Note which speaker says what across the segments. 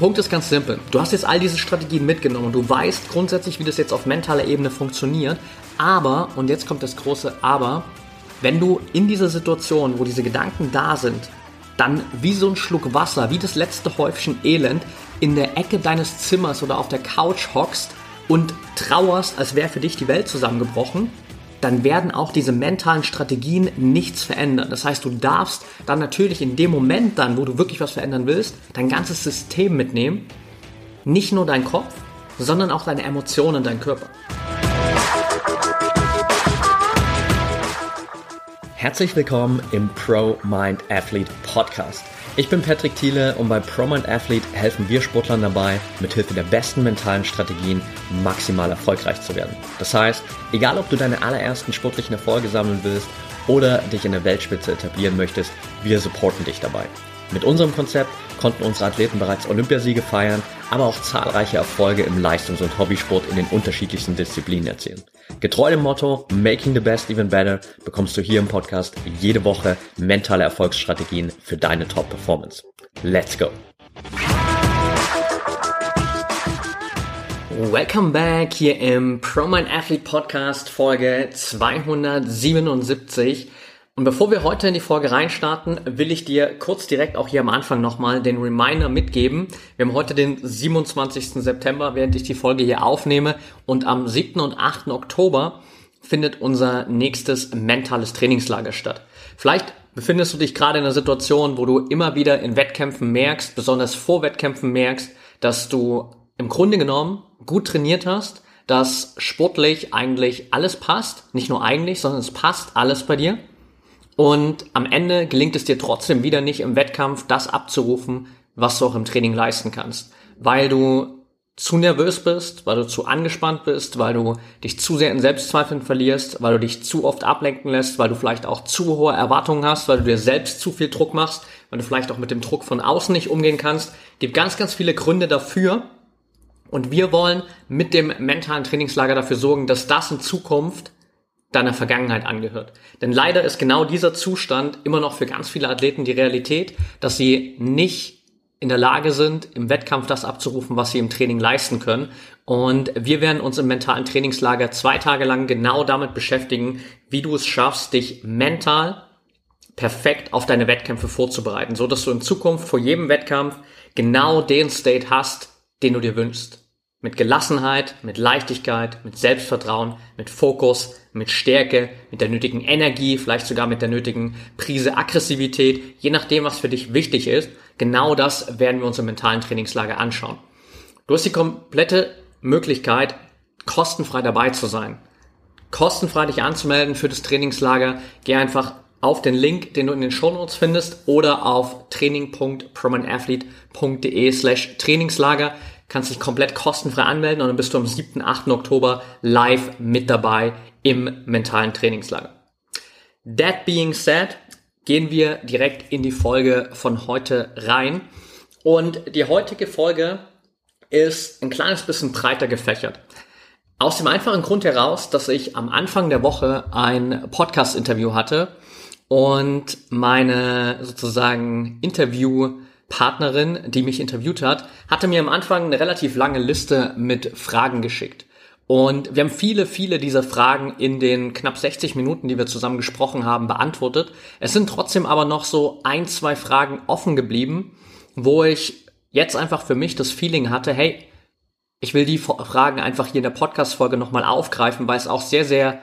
Speaker 1: Punkt ist ganz simpel. Du hast jetzt all diese Strategien mitgenommen und du weißt grundsätzlich, wie das jetzt auf mentaler Ebene funktioniert. Aber, und jetzt kommt das große Aber, wenn du in dieser Situation, wo diese Gedanken da sind, dann wie so ein Schluck Wasser, wie das letzte Häufchen Elend in der Ecke deines Zimmers oder auf der Couch hockst und trauerst, als wäre für dich die Welt zusammengebrochen, dann werden auch diese mentalen Strategien nichts verändern. Das heißt, du darfst dann natürlich in dem Moment dann, wo du wirklich was verändern willst, dein ganzes System mitnehmen. Nicht nur dein Kopf, sondern auch deine Emotionen, dein Körper. Herzlich willkommen im Pro Mind Athlete Podcast. Ich bin Patrick Thiele und bei Pro Mind Athlete helfen wir Sportlern dabei, mithilfe der besten mentalen Strategien maximal erfolgreich zu werden. Das heißt, egal ob du deine allerersten sportlichen Erfolge sammeln willst oder dich in der Weltspitze etablieren möchtest, wir supporten dich dabei. Mit unserem Konzept konnten unsere Athleten bereits Olympiasiege feiern, aber auch zahlreiche Erfolge im Leistungs- und Hobbysport in den unterschiedlichsten Disziplinen erzielen. Getreu dem Motto Making the Best Even Better bekommst du hier im Podcast jede Woche mentale Erfolgsstrategien für deine Top-Performance. Let's go! Welcome back hier im ProMind Athlete Podcast Folge 277. Und bevor wir heute in die Folge reinstarten, will ich dir kurz direkt auch hier am Anfang nochmal den Reminder mitgeben. Wir haben heute den 27. September, während ich die Folge hier aufnehme. Und am 7. und 8. Oktober findet unser nächstes mentales Trainingslager statt. Vielleicht befindest du dich gerade in einer Situation, wo du immer wieder in Wettkämpfen merkst, besonders vor Wettkämpfen merkst, dass du im Grunde genommen gut trainiert hast, dass sportlich eigentlich alles passt. Nicht nur eigentlich, sondern es passt alles bei dir und am Ende gelingt es dir trotzdem wieder nicht im Wettkampf das abzurufen, was du auch im Training leisten kannst. Weil du zu nervös bist, weil du zu angespannt bist, weil du dich zu sehr in Selbstzweifeln verlierst, weil du dich zu oft ablenken lässt, weil du vielleicht auch zu hohe Erwartungen hast, weil du dir selbst zu viel Druck machst, weil du vielleicht auch mit dem Druck von außen nicht umgehen kannst. Gibt ganz, ganz viele Gründe dafür. Und wir wollen mit dem mentalen Trainingslager dafür sorgen, dass das in Zukunft deiner Vergangenheit angehört. Denn leider ist genau dieser Zustand immer noch für ganz viele Athleten die Realität, dass sie nicht in der Lage sind, im Wettkampf das abzurufen, was sie im Training leisten können. Und wir werden uns im mentalen Trainingslager zwei Tage lang genau damit beschäftigen, wie du es schaffst, dich mental perfekt auf deine Wettkämpfe vorzubereiten, so dass du in Zukunft vor jedem Wettkampf genau den State hast, den du dir wünschst. Mit Gelassenheit, mit Leichtigkeit, mit Selbstvertrauen, mit Fokus, mit Stärke, mit der nötigen Energie, vielleicht sogar mit der nötigen Prise Aggressivität, je nachdem, was für dich wichtig ist. Genau das werden wir uns im mentalen Trainingslager anschauen. Du hast die komplette Möglichkeit, kostenfrei dabei zu sein. Kostenfrei dich anzumelden für das Trainingslager. Geh einfach auf den Link, den du in den Show Notes findest oder auf training.promanathlete.de slash Trainingslager kannst dich komplett kostenfrei anmelden und dann bist du am 7., 8. Oktober live mit dabei im mentalen Trainingslager. That being said, gehen wir direkt in die Folge von heute rein. Und die heutige Folge ist ein kleines bisschen breiter gefächert. Aus dem einfachen Grund heraus, dass ich am Anfang der Woche ein Podcast-Interview hatte und meine sozusagen Interview Partnerin, die mich interviewt hat, hatte mir am Anfang eine relativ lange Liste mit Fragen geschickt. Und wir haben viele, viele dieser Fragen in den knapp 60 Minuten, die wir zusammen gesprochen haben, beantwortet. Es sind trotzdem aber noch so ein, zwei Fragen offen geblieben, wo ich jetzt einfach für mich das Feeling hatte, hey, ich will die Fragen einfach hier in der Podcast-Folge nochmal aufgreifen, weil es auch sehr, sehr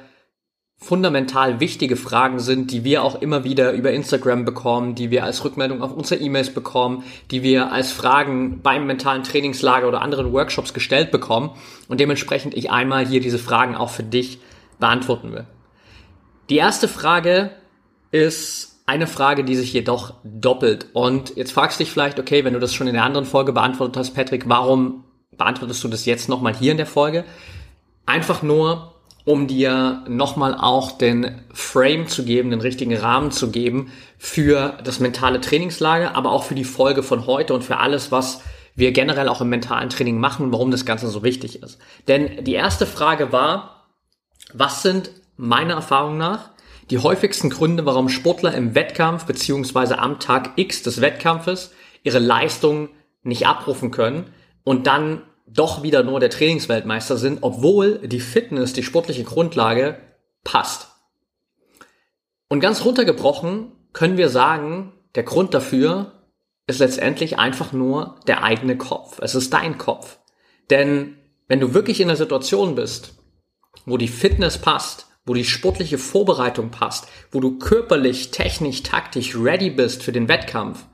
Speaker 1: fundamental wichtige Fragen sind, die wir auch immer wieder über Instagram bekommen, die wir als Rückmeldung auf unsere E-Mails bekommen, die wir als Fragen beim mentalen Trainingslager oder anderen Workshops gestellt bekommen und dementsprechend ich einmal hier diese Fragen auch für dich beantworten will. Die erste Frage ist eine Frage, die sich jedoch doppelt. Und jetzt fragst du dich vielleicht, okay, wenn du das schon in der anderen Folge beantwortet hast, Patrick, warum beantwortest du das jetzt nochmal hier in der Folge? Einfach nur, um dir nochmal auch den Frame zu geben, den richtigen Rahmen zu geben für das mentale Trainingslager, aber auch für die Folge von heute und für alles, was wir generell auch im mentalen Training machen, warum das Ganze so wichtig ist. Denn die erste Frage war, was sind meiner Erfahrung nach die häufigsten Gründe, warum Sportler im Wettkampf beziehungsweise am Tag X des Wettkampfes ihre Leistung nicht abrufen können und dann doch wieder nur der Trainingsweltmeister sind, obwohl die Fitness, die sportliche Grundlage passt. Und ganz runtergebrochen können wir sagen, der Grund dafür ist letztendlich einfach nur der eigene Kopf. Es ist dein Kopf. Denn wenn du wirklich in einer Situation bist, wo die Fitness passt, wo die sportliche Vorbereitung passt, wo du körperlich, technisch, taktisch ready bist für den Wettkampf,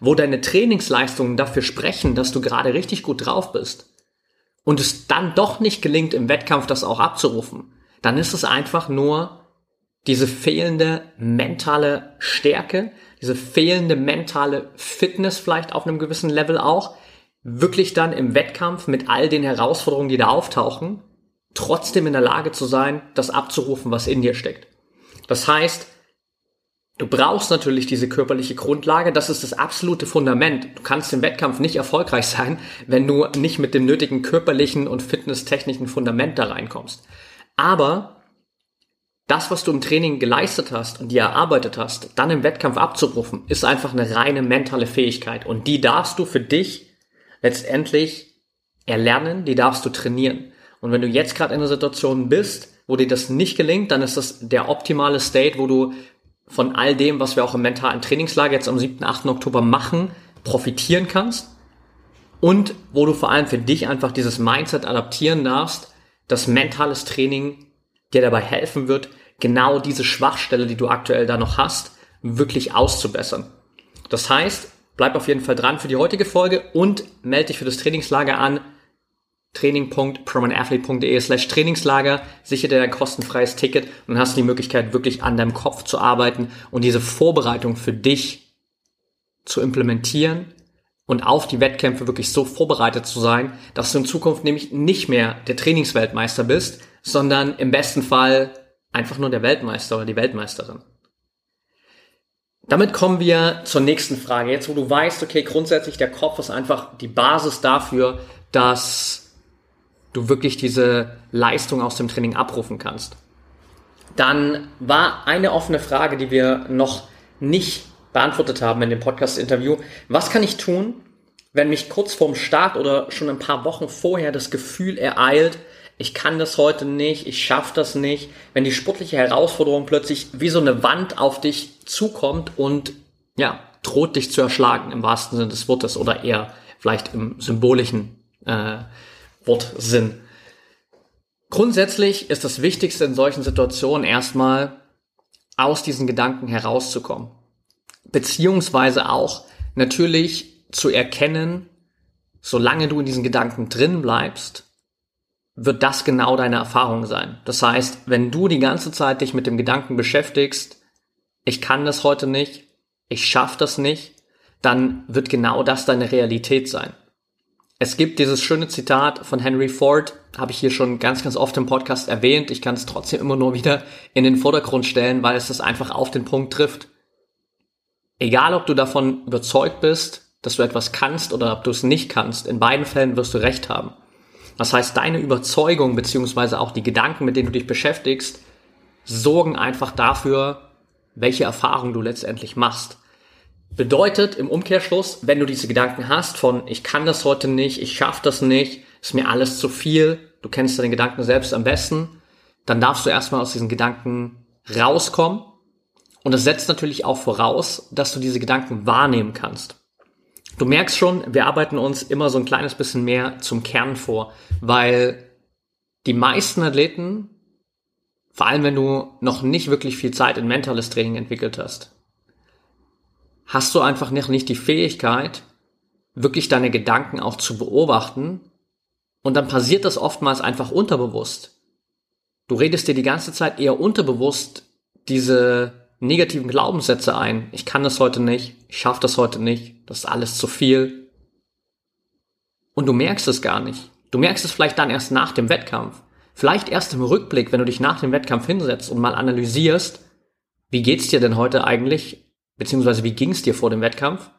Speaker 1: wo deine Trainingsleistungen dafür sprechen, dass du gerade richtig gut drauf bist und es dann doch nicht gelingt, im Wettkampf das auch abzurufen, dann ist es einfach nur diese fehlende mentale Stärke, diese fehlende mentale Fitness vielleicht auf einem gewissen Level auch, wirklich dann im Wettkampf mit all den Herausforderungen, die da auftauchen, trotzdem in der Lage zu sein, das abzurufen, was in dir steckt. Das heißt, du brauchst natürlich diese körperliche Grundlage, das ist das absolute Fundament. Du kannst im Wettkampf nicht erfolgreich sein, wenn du nicht mit dem nötigen körperlichen und fitnesstechnischen Fundament da reinkommst. Aber das, was du im Training geleistet hast und dir erarbeitet hast, dann im Wettkampf abzurufen, ist einfach eine reine mentale Fähigkeit. Und die darfst du für dich letztendlich erlernen, die darfst du trainieren. Und wenn du jetzt gerade in einer Situation bist, wo dir das nicht gelingt, dann ist das der optimale State, wo du von all dem, was wir auch im mentalen Trainingslager jetzt am 7., 8. Oktober machen, profitieren kannst. Und wo du vor allem für dich einfach dieses Mindset adaptieren darfst, dass mentales Training dir dabei helfen wird, genau diese Schwachstelle, die du aktuell da noch hast, wirklich auszubessern. Das heißt, bleib auf jeden Fall dran für die heutige Folge und melde dich für das Trainingslager an training.promanathlete.de slash Trainingslager, sichere dir dein kostenfreies Ticket und hast die Möglichkeit, wirklich an deinem Kopf zu arbeiten und diese Vorbereitung für dich zu implementieren und auf die Wettkämpfe wirklich so vorbereitet zu sein, dass du in Zukunft nämlich nicht mehr der Trainingsweltmeister bist, sondern im besten Fall einfach nur der Weltmeister oder die Weltmeisterin. Damit kommen wir zur nächsten Frage. Jetzt, wo du weißt, okay, grundsätzlich der Kopf ist einfach die Basis dafür, dass du wirklich diese Leistung aus dem Training abrufen kannst. Dann war eine offene Frage, die wir noch nicht beantwortet haben in dem Podcast-Interview. Was kann ich tun, wenn mich kurz vorm Start oder schon ein paar Wochen vorher das Gefühl ereilt, ich kann das heute nicht, ich schaffe das nicht, wenn die sportliche Herausforderung plötzlich wie so eine Wand auf dich zukommt und ja, droht dich zu erschlagen im wahrsten Sinne des Wortes oder eher vielleicht im symbolischen äh, Wortsinn. Grundsätzlich ist das Wichtigste in solchen Situationen erstmal aus diesen Gedanken herauszukommen beziehungsweise auch natürlich zu erkennen, solange du in diesen Gedanken drin bleibst, wird das genau deine Erfahrung sein. Das heißt, wenn du die ganze Zeit dich mit dem Gedanken beschäftigst, ich kann das heute nicht, ich schaffe das nicht, dann wird genau das deine Realität sein. Es gibt dieses schöne Zitat von Henry Ford, habe ich hier schon ganz, ganz oft im Podcast erwähnt. Ich kann es trotzdem immer nur wieder in den Vordergrund stellen, weil es das einfach auf den Punkt trifft. Egal, ob du davon überzeugt bist, dass du etwas kannst oder ob du es nicht kannst, in beiden Fällen wirst du recht haben. Das heißt, deine Überzeugung beziehungsweise auch die Gedanken, mit denen du dich beschäftigst, sorgen einfach dafür, welche Erfahrung du letztendlich machst. Bedeutet im Umkehrschluss, wenn du diese Gedanken hast von ich kann das heute nicht, ich schaffe das nicht, ist mir alles zu viel, du kennst deine Gedanken selbst am besten, dann darfst du erstmal aus diesen Gedanken rauskommen und das setzt natürlich auch voraus, dass du diese Gedanken wahrnehmen kannst. Du merkst schon, wir arbeiten uns immer so ein kleines bisschen mehr zum Kern vor, weil die meisten Athleten, vor allem wenn du noch nicht wirklich viel Zeit in mentales Training entwickelt hast, hast du einfach noch nicht die Fähigkeit, wirklich deine Gedanken auch zu beobachten und dann passiert das oftmals einfach unterbewusst. Du redest dir die ganze Zeit eher unterbewusst diese negativen Glaubenssätze ein. Ich kann das heute nicht, ich schaffe das heute nicht, das ist alles zu viel. Und du merkst es gar nicht. Du merkst es vielleicht dann erst nach dem Wettkampf. Vielleicht erst im Rückblick, wenn du dich nach dem Wettkampf hinsetzt und mal analysierst, wie geht's dir denn heute eigentlich, beziehungsweise wie ging's dir vor dem Wettkampf,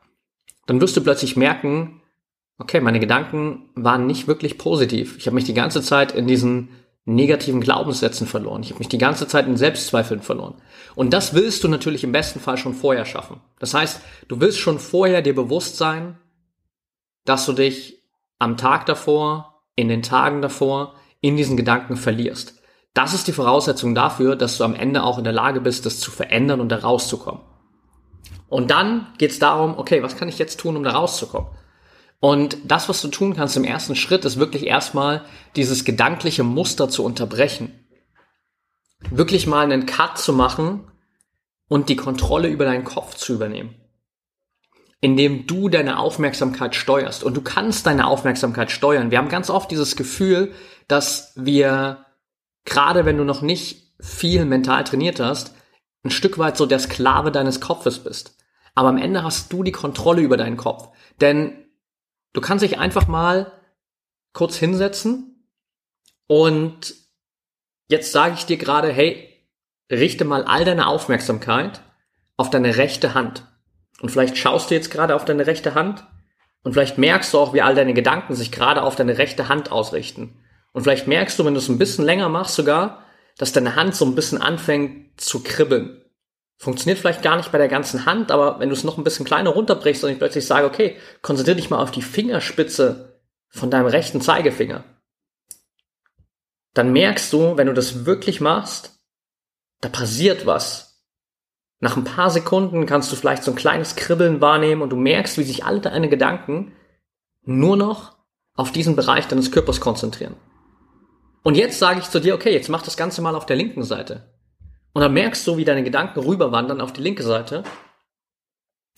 Speaker 1: dann wirst du plötzlich merken, okay, meine Gedanken waren nicht wirklich positiv. Ich habe mich die ganze Zeit in diesen negativen Glaubenssätzen verloren. Ich habe mich die ganze Zeit in Selbstzweifeln verloren. Und das willst du natürlich im besten Fall schon vorher schaffen. Das heißt, du willst schon vorher dir bewusst sein, dass du dich am Tag davor, in den Tagen davor, in diesen Gedanken verlierst. Das ist die Voraussetzung dafür, dass du am Ende auch in der Lage bist, das zu verändern und da rauszukommen. Und dann geht es darum, okay, was kann ich jetzt tun, um da rauszukommen? Und das, was du tun kannst im ersten Schritt, ist wirklich erstmal dieses gedankliche Muster zu unterbrechen. Wirklich mal einen Cut zu machen und die Kontrolle über deinen Kopf zu übernehmen. Indem du deine Aufmerksamkeit steuerst. Und du kannst deine Aufmerksamkeit steuern. Wir haben ganz oft dieses Gefühl, dass wir, gerade wenn du noch nicht viel mental trainiert hast, ein Stück weit so der Sklave deines Kopfes bist. Aber am Ende hast du die Kontrolle über deinen Kopf. Denn du kannst dich einfach mal kurz hinsetzen und jetzt sage ich dir gerade, hey, richte mal all deine Aufmerksamkeit auf deine rechte Hand. Und vielleicht schaust du jetzt gerade auf deine rechte Hand und vielleicht merkst du auch, wie all deine Gedanken sich gerade auf deine rechte Hand ausrichten. Und vielleicht merkst du, wenn du es ein bisschen länger machst sogar, dass deine Hand so ein bisschen anfängt zu kribbeln. Funktioniert vielleicht gar nicht bei der ganzen Hand, aber wenn du es noch ein bisschen kleiner runterbrichst und ich plötzlich sage, okay, konzentriere dich mal auf die Fingerspitze von deinem rechten Zeigefinger, dann merkst du, wenn du das wirklich machst, da passiert was. Nach ein paar Sekunden kannst du vielleicht so ein kleines Kribbeln wahrnehmen und du merkst, wie sich alle deine Gedanken nur noch auf diesen Bereich deines Körpers konzentrieren. Und jetzt sage ich zu dir, okay, jetzt mach das Ganze mal auf der linken Seite. Und dann merkst du, wie deine Gedanken rüberwandern auf die linke Seite.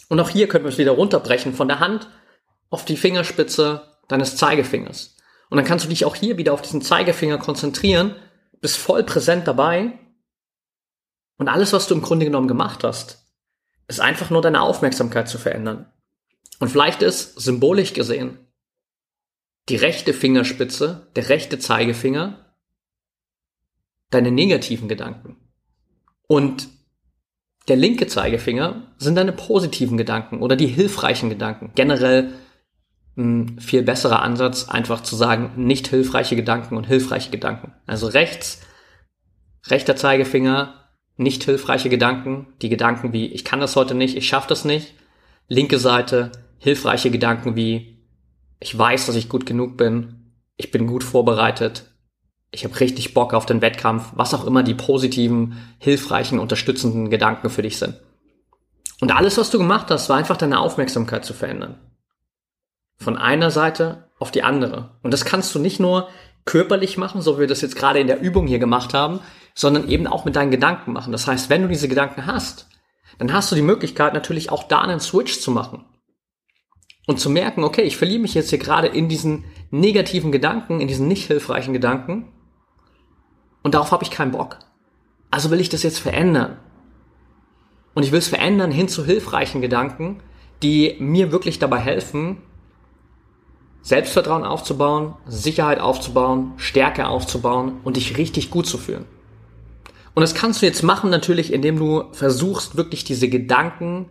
Speaker 1: Und auch hier können wir es wieder runterbrechen von der Hand auf die Fingerspitze deines Zeigefingers. Und dann kannst du dich auch hier wieder auf diesen Zeigefinger konzentrieren, bist voll präsent dabei. Und alles, was du im Grunde genommen gemacht hast, ist einfach nur deine Aufmerksamkeit zu verändern. Und vielleicht ist symbolisch gesehen die rechte Fingerspitze, der rechte Zeigefinger, deine negativen Gedanken. Und der linke Zeigefinger sind deine positiven Gedanken oder die hilfreichen Gedanken. Generell ein viel besserer Ansatz, einfach zu sagen, nicht hilfreiche Gedanken und hilfreiche Gedanken. Also rechts, rechter Zeigefinger, nicht hilfreiche Gedanken, die Gedanken wie, ich kann das heute nicht, ich schaffe das nicht. Linke Seite, hilfreiche Gedanken wie, ich weiß, dass ich gut genug bin, ich bin gut vorbereitet, ich habe richtig Bock auf den Wettkampf, was auch immer die positiven, hilfreichen, unterstützenden Gedanken für dich sind. Und alles, was du gemacht hast, war einfach deine Aufmerksamkeit zu verändern. Von einer Seite auf die andere. Und das kannst du nicht nur körperlich machen, so wie wir das jetzt gerade in der Übung hier gemacht haben, sondern eben auch mit deinen Gedanken machen. Das heißt, wenn du diese Gedanken hast, dann hast du die Möglichkeit natürlich auch da einen Switch zu machen. Und zu merken, okay, ich verliere mich jetzt hier gerade in diesen negativen Gedanken, in diesen nicht hilfreichen Gedanken und darauf habe ich keinen Bock. Also will ich das jetzt verändern. Und ich will es verändern hin zu hilfreichen Gedanken, die mir wirklich dabei helfen, Selbstvertrauen aufzubauen, Sicherheit aufzubauen, Stärke aufzubauen und dich richtig gut zu fühlen. Und das kannst du jetzt machen natürlich, indem du versuchst, wirklich diese Gedanken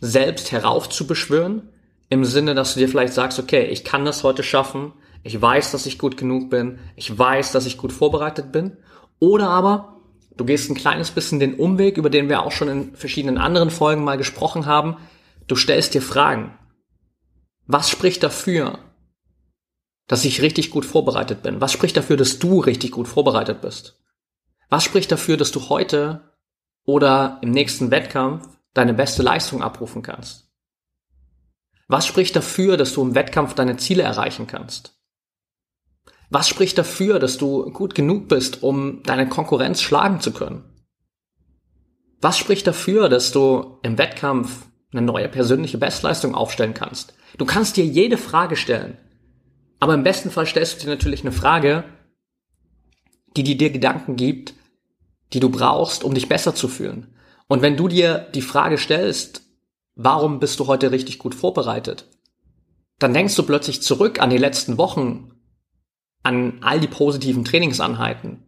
Speaker 1: selbst heraufzubeschwören, im Sinne, dass du dir vielleicht sagst, okay, ich kann das heute schaffen, ich weiß, dass ich gut genug bin, ich weiß, dass ich gut vorbereitet bin. Oder aber du gehst ein kleines bisschen den Umweg, über den wir auch schon in verschiedenen anderen Folgen mal gesprochen haben. Du stellst dir Fragen. Was spricht dafür, dass ich richtig gut vorbereitet bin? Was spricht dafür, dass du richtig gut vorbereitet bist? Was spricht dafür, dass du heute oder im nächsten Wettkampf deine beste Leistung abrufen kannst? Was spricht dafür, dass du im Wettkampf deine Ziele erreichen kannst? Was spricht dafür, dass du gut genug bist, um deine Konkurrenz schlagen zu können? Was spricht dafür, dass du im Wettkampf eine neue persönliche Bestleistung aufstellen kannst? Du kannst dir jede Frage stellen. Aber im besten Fall stellst du dir natürlich eine Frage, die, dir Gedanken gibt, die du brauchst, um dich besser zu fühlen. Und wenn du dir die Frage stellst, warum bist du heute richtig gut vorbereitet? Dann denkst du plötzlich zurück an die letzten Wochen, an all die positiven Trainingsanheiten,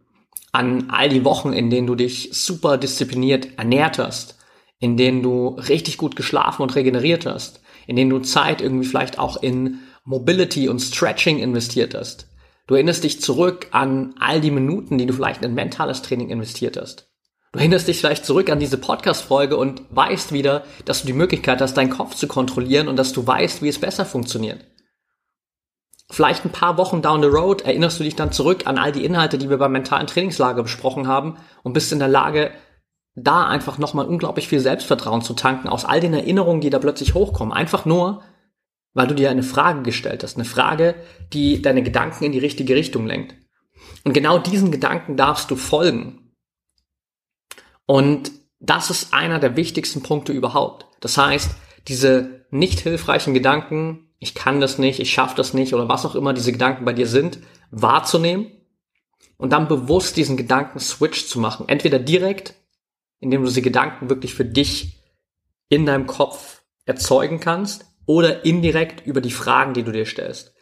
Speaker 1: an all die Wochen, in denen du dich super diszipliniert ernährt hast, in denen du richtig gut geschlafen und regeneriert hast, in denen du Zeit irgendwie vielleicht auch in Mobility und Stretching investiert hast. Du erinnerst dich zurück an all die Minuten, die du vielleicht in mentales Training investiert hast. Du erinnerst dich vielleicht zurück an diese Podcast-Folge und weißt wieder, dass du die Möglichkeit hast, deinen Kopf zu kontrollieren und dass du weißt, wie es besser funktioniert. Vielleicht ein paar Wochen down the road erinnerst du dich dann zurück an all die Inhalte, die wir beim mentalen Trainingslager besprochen haben und bist in der Lage, da einfach nochmal unglaublich viel Selbstvertrauen zu tanken aus all den Erinnerungen, die da plötzlich hochkommen. Einfach nur, weil du dir eine Frage gestellt hast. Eine Frage, die deine Gedanken in die richtige Richtung lenkt. Und genau diesen Gedanken darfst du folgen. Und das ist einer der wichtigsten Punkte überhaupt. Das heißt, diese nicht hilfreichen Gedanken, ich kann das nicht, ich schaffe das nicht oder was auch immer diese Gedanken bei dir sind, wahrzunehmen und dann bewusst diesen Gedanken Switch zu machen. Entweder direkt indem du diese Gedanken wirklich für dich in deinem Kopf erzeugen kannst oder indirekt über die Fragen, die du dir stellst.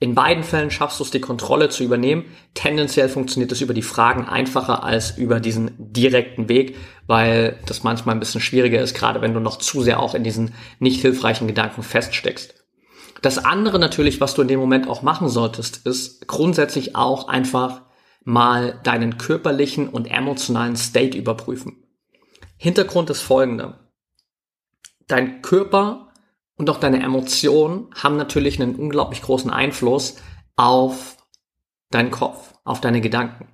Speaker 1: In beiden Fällen schaffst du es, die Kontrolle zu übernehmen. Tendenziell funktioniert es über die Fragen einfacher als über diesen direkten Weg, weil das manchmal ein bisschen schwieriger ist, gerade wenn du noch zu sehr auch in diesen nicht hilfreichen Gedanken feststeckst. Das andere natürlich, was du in dem Moment auch machen solltest, ist grundsätzlich auch einfach mal deinen körperlichen und emotionalen State überprüfen. Hintergrund ist folgender. Dein Körper und auch deine Emotionen haben natürlich einen unglaublich großen Einfluss auf deinen Kopf, auf deine Gedanken.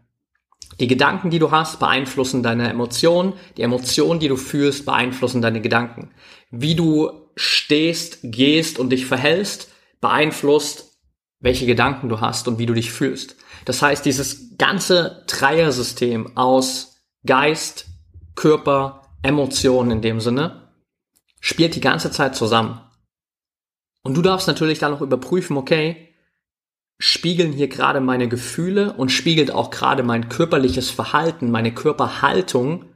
Speaker 1: Die Gedanken, die du hast, beeinflussen deine Emotionen. Die Emotionen, die du fühlst, beeinflussen deine Gedanken. Wie du stehst, gehst und dich verhältst, beeinflusst, welche Gedanken du hast und wie du dich fühlst. Das heißt, dieses ganze Dreiersystem aus Geist, Körper, Emotionen in dem Sinne, spielt die ganze Zeit zusammen. Und du darfst natürlich dann noch überprüfen, okay, spiegeln hier gerade meine Gefühle und spiegelt auch gerade mein körperliches Verhalten, meine Körperhaltung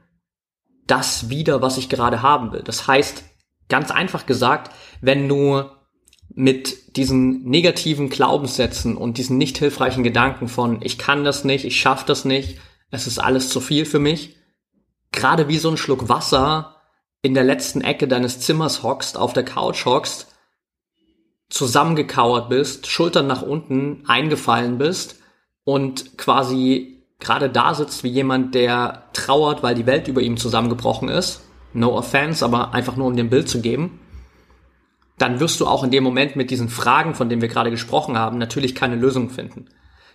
Speaker 1: das wieder, was ich gerade haben will. Das heißt, ganz einfach gesagt, wenn du mit diesen negativen Glaubenssätzen und diesen nicht hilfreichen Gedanken von ich kann das nicht, ich schaffe das nicht, es ist alles zu viel für mich, gerade wie so ein Schluck Wasser in der letzten Ecke deines Zimmers hockst, auf der Couch hockst, zusammengekauert bist, Schultern nach unten eingefallen bist und quasi gerade da sitzt wie jemand, der trauert, weil die Welt über ihm zusammengebrochen ist. No offense, aber einfach nur um ein Bild zu geben. Dann wirst du auch in dem Moment mit diesen Fragen, von denen wir gerade gesprochen haben, natürlich keine Lösung finden.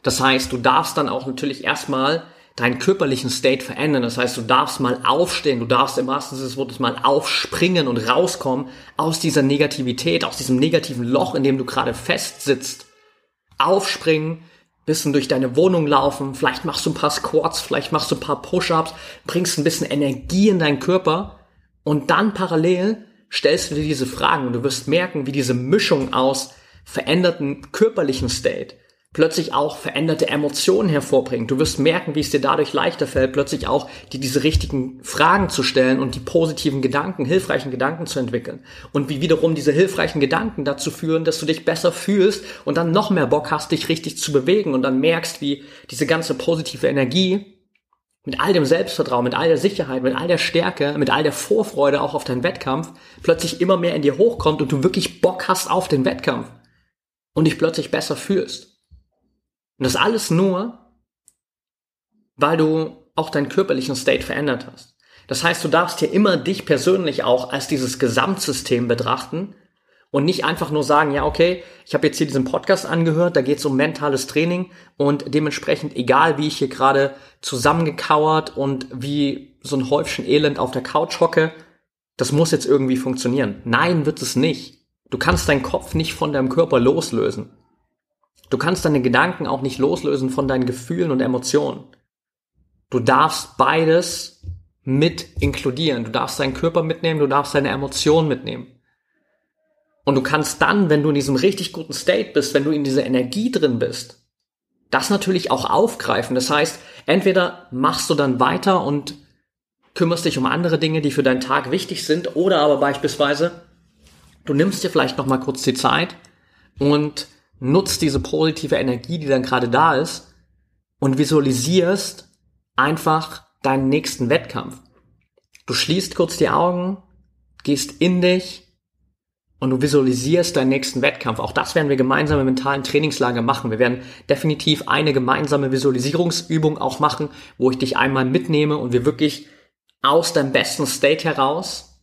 Speaker 1: Das heißt, du darfst dann auch natürlich erstmal deinen körperlichen State verändern. Das heißt, du darfst mal aufstehen, du darfst im wahrsten Sinne des Wortes mal aufspringen und rauskommen aus dieser Negativität, aus diesem negativen Loch, in dem du gerade festsitzt. Aufspringen, bisschen durch deine Wohnung laufen, vielleicht machst du ein paar Squats, vielleicht machst du ein paar Push-ups, bringst ein bisschen Energie in deinen Körper und dann parallel stellst du dir diese Fragen und du wirst merken, wie diese Mischung aus veränderten körperlichen State, plötzlich auch veränderte Emotionen hervorbringen. Du wirst merken, wie es dir dadurch leichter fällt, plötzlich auch dir diese richtigen Fragen zu stellen und die positiven Gedanken, hilfreichen Gedanken zu entwickeln. Und wie wiederum diese hilfreichen Gedanken dazu führen, dass du dich besser fühlst und dann noch mehr Bock hast, dich richtig zu bewegen und dann merkst, wie diese ganze positive Energie mit all dem Selbstvertrauen, mit all der Sicherheit, mit all der Stärke, mit all der Vorfreude auch auf deinen Wettkampf plötzlich immer mehr in dir hochkommt und du wirklich Bock hast auf den Wettkampf und dich plötzlich besser fühlst. Und das alles nur, weil du auch deinen körperlichen State verändert hast. Das heißt, du darfst hier immer dich persönlich auch als dieses Gesamtsystem betrachten und nicht einfach nur sagen, ja, okay, ich habe jetzt hier diesen Podcast angehört, da geht es um mentales Training und dementsprechend, egal wie ich hier gerade zusammengekauert und wie so ein Häufchen Elend auf der Couch hocke, das muss jetzt irgendwie funktionieren. Nein, wird es nicht. Du kannst deinen Kopf nicht von deinem Körper loslösen. Du kannst deine Gedanken auch nicht loslösen von deinen Gefühlen und Emotionen. Du darfst beides mit inkludieren. Du darfst deinen Körper mitnehmen, du darfst deine Emotionen mitnehmen. Und du kannst dann, wenn du in diesem richtig guten State bist, wenn du in dieser Energie drin bist, das natürlich auch aufgreifen. Das heißt, entweder machst du dann weiter und kümmerst dich um andere Dinge, die für deinen Tag wichtig sind, oder aber beispielsweise, du nimmst dir vielleicht noch mal kurz die Zeit und nutzt diese positive Energie, die dann gerade da ist und visualisierst einfach deinen nächsten Wettkampf. Du schließt kurz die Augen, gehst in dich und du visualisierst deinen nächsten Wettkampf. Auch das werden wir gemeinsam im mentalen Trainingslager machen. Wir werden definitiv eine gemeinsame Visualisierungsübung auch machen, wo ich dich einmal mitnehme und wir wirklich aus deinem besten State heraus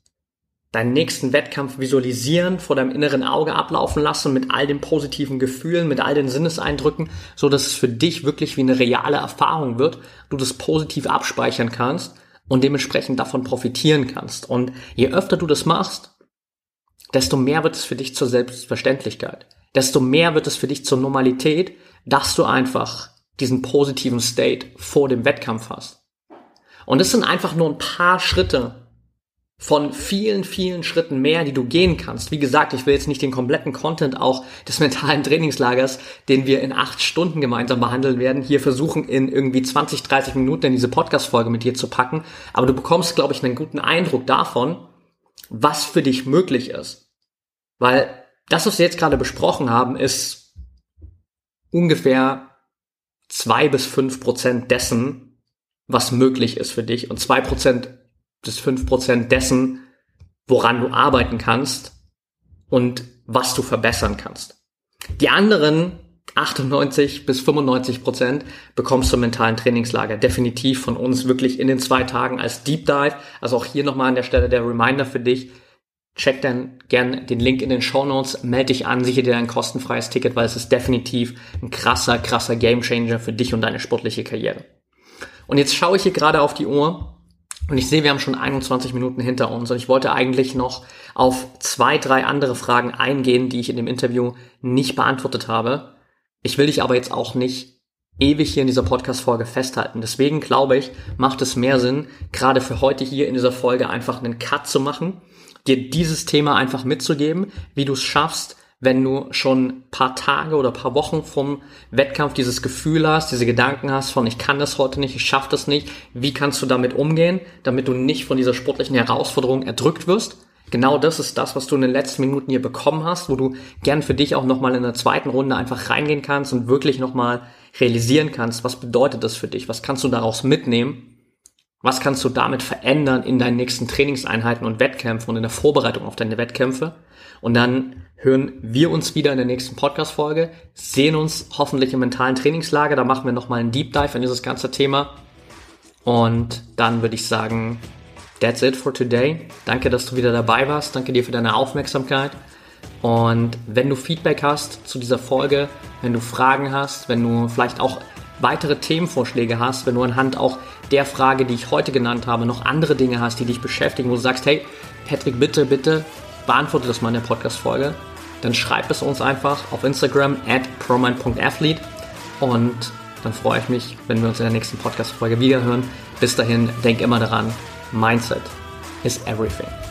Speaker 1: deinen nächsten Wettkampf visualisieren, vor deinem inneren Auge ablaufen lassen mit all den positiven Gefühlen, mit all den Sinneseindrücken, so dass es für dich wirklich wie eine reale Erfahrung wird, du das positiv abspeichern kannst und dementsprechend davon profitieren kannst. Und je öfter du das machst, desto mehr wird es für dich zur Selbstverständlichkeit, desto mehr wird es für dich zur Normalität, dass du einfach diesen positiven State vor dem Wettkampf hast. Und es sind einfach nur ein paar Schritte, von vielen, vielen Schritten mehr, die du gehen kannst. Wie gesagt, ich will jetzt nicht den kompletten Content auch des mentalen Trainingslagers, den wir in acht Stunden gemeinsam behandeln werden, hier versuchen in irgendwie 20, 30 Minuten in diese Podcast-Folge mit dir zu packen. Aber du bekommst, glaube ich, einen guten Eindruck davon, was für dich möglich ist. Weil das, was wir jetzt gerade besprochen haben, ist ungefähr zwei bis fünf Prozent dessen, was möglich ist für dich. Und zwei Prozent bis fünf Prozent dessen, woran du arbeiten kannst und was du verbessern kannst. Die anderen 98 bis 95 Prozent bekommst du im mentalen Trainingslager definitiv von uns wirklich in den zwei Tagen als Deep Dive. Also auch hier nochmal an der Stelle der Reminder für dich. Check dann gern den Link in den Show Notes, melde dich an, sichere dir ein kostenfreies Ticket, weil es ist definitiv ein krasser, krasser Gamechanger für dich und deine sportliche Karriere. Und jetzt schaue ich hier gerade auf die Uhr und ich sehe, wir haben schon 21 Minuten hinter uns und ich wollte eigentlich noch auf zwei, drei andere Fragen eingehen, die ich in dem Interview nicht beantwortet habe. Ich will dich aber jetzt auch nicht ewig hier in dieser Podcast-Folge festhalten. Deswegen glaube ich, macht es mehr Sinn, gerade für heute hier in dieser Folge einfach einen Cut zu machen, dir dieses Thema einfach mitzugeben, wie du es schaffst, wenn du schon paar Tage oder paar Wochen vom Wettkampf dieses Gefühl hast, diese Gedanken hast von ich kann das heute nicht, ich schaffe das nicht, wie kannst du damit umgehen, damit du nicht von dieser sportlichen Herausforderung erdrückt wirst? Genau das ist das, was du in den letzten Minuten hier bekommen hast, wo du gern für dich auch nochmal in der zweiten Runde einfach reingehen kannst und wirklich nochmal realisieren kannst, was bedeutet das für dich, was kannst du daraus mitnehmen, was kannst du damit verändern in deinen nächsten Trainingseinheiten und Wettkämpfen und in der Vorbereitung auf deine Wettkämpfe und dann hören wir uns wieder in der nächsten Podcast-Folge, sehen uns hoffentlich im mentalen Trainingslager. Da machen wir nochmal einen Deep Dive in dieses ganze Thema. Und dann würde ich sagen, that's it for today. Danke, dass du wieder dabei warst. Danke dir für deine Aufmerksamkeit. Und wenn du Feedback hast zu dieser Folge, wenn du Fragen hast, wenn du vielleicht auch weitere Themenvorschläge hast, wenn du anhand auch der Frage, die ich heute genannt habe, noch andere Dinge hast, die dich beschäftigen, wo du sagst, hey, Patrick, bitte, bitte beantworte das mal in der Podcast-Folge, dann schreib es uns einfach auf Instagram at promind.athlete und dann freue ich mich, wenn wir uns in der nächsten Podcast-Folge wiederhören. Bis dahin, denk immer daran, Mindset is everything.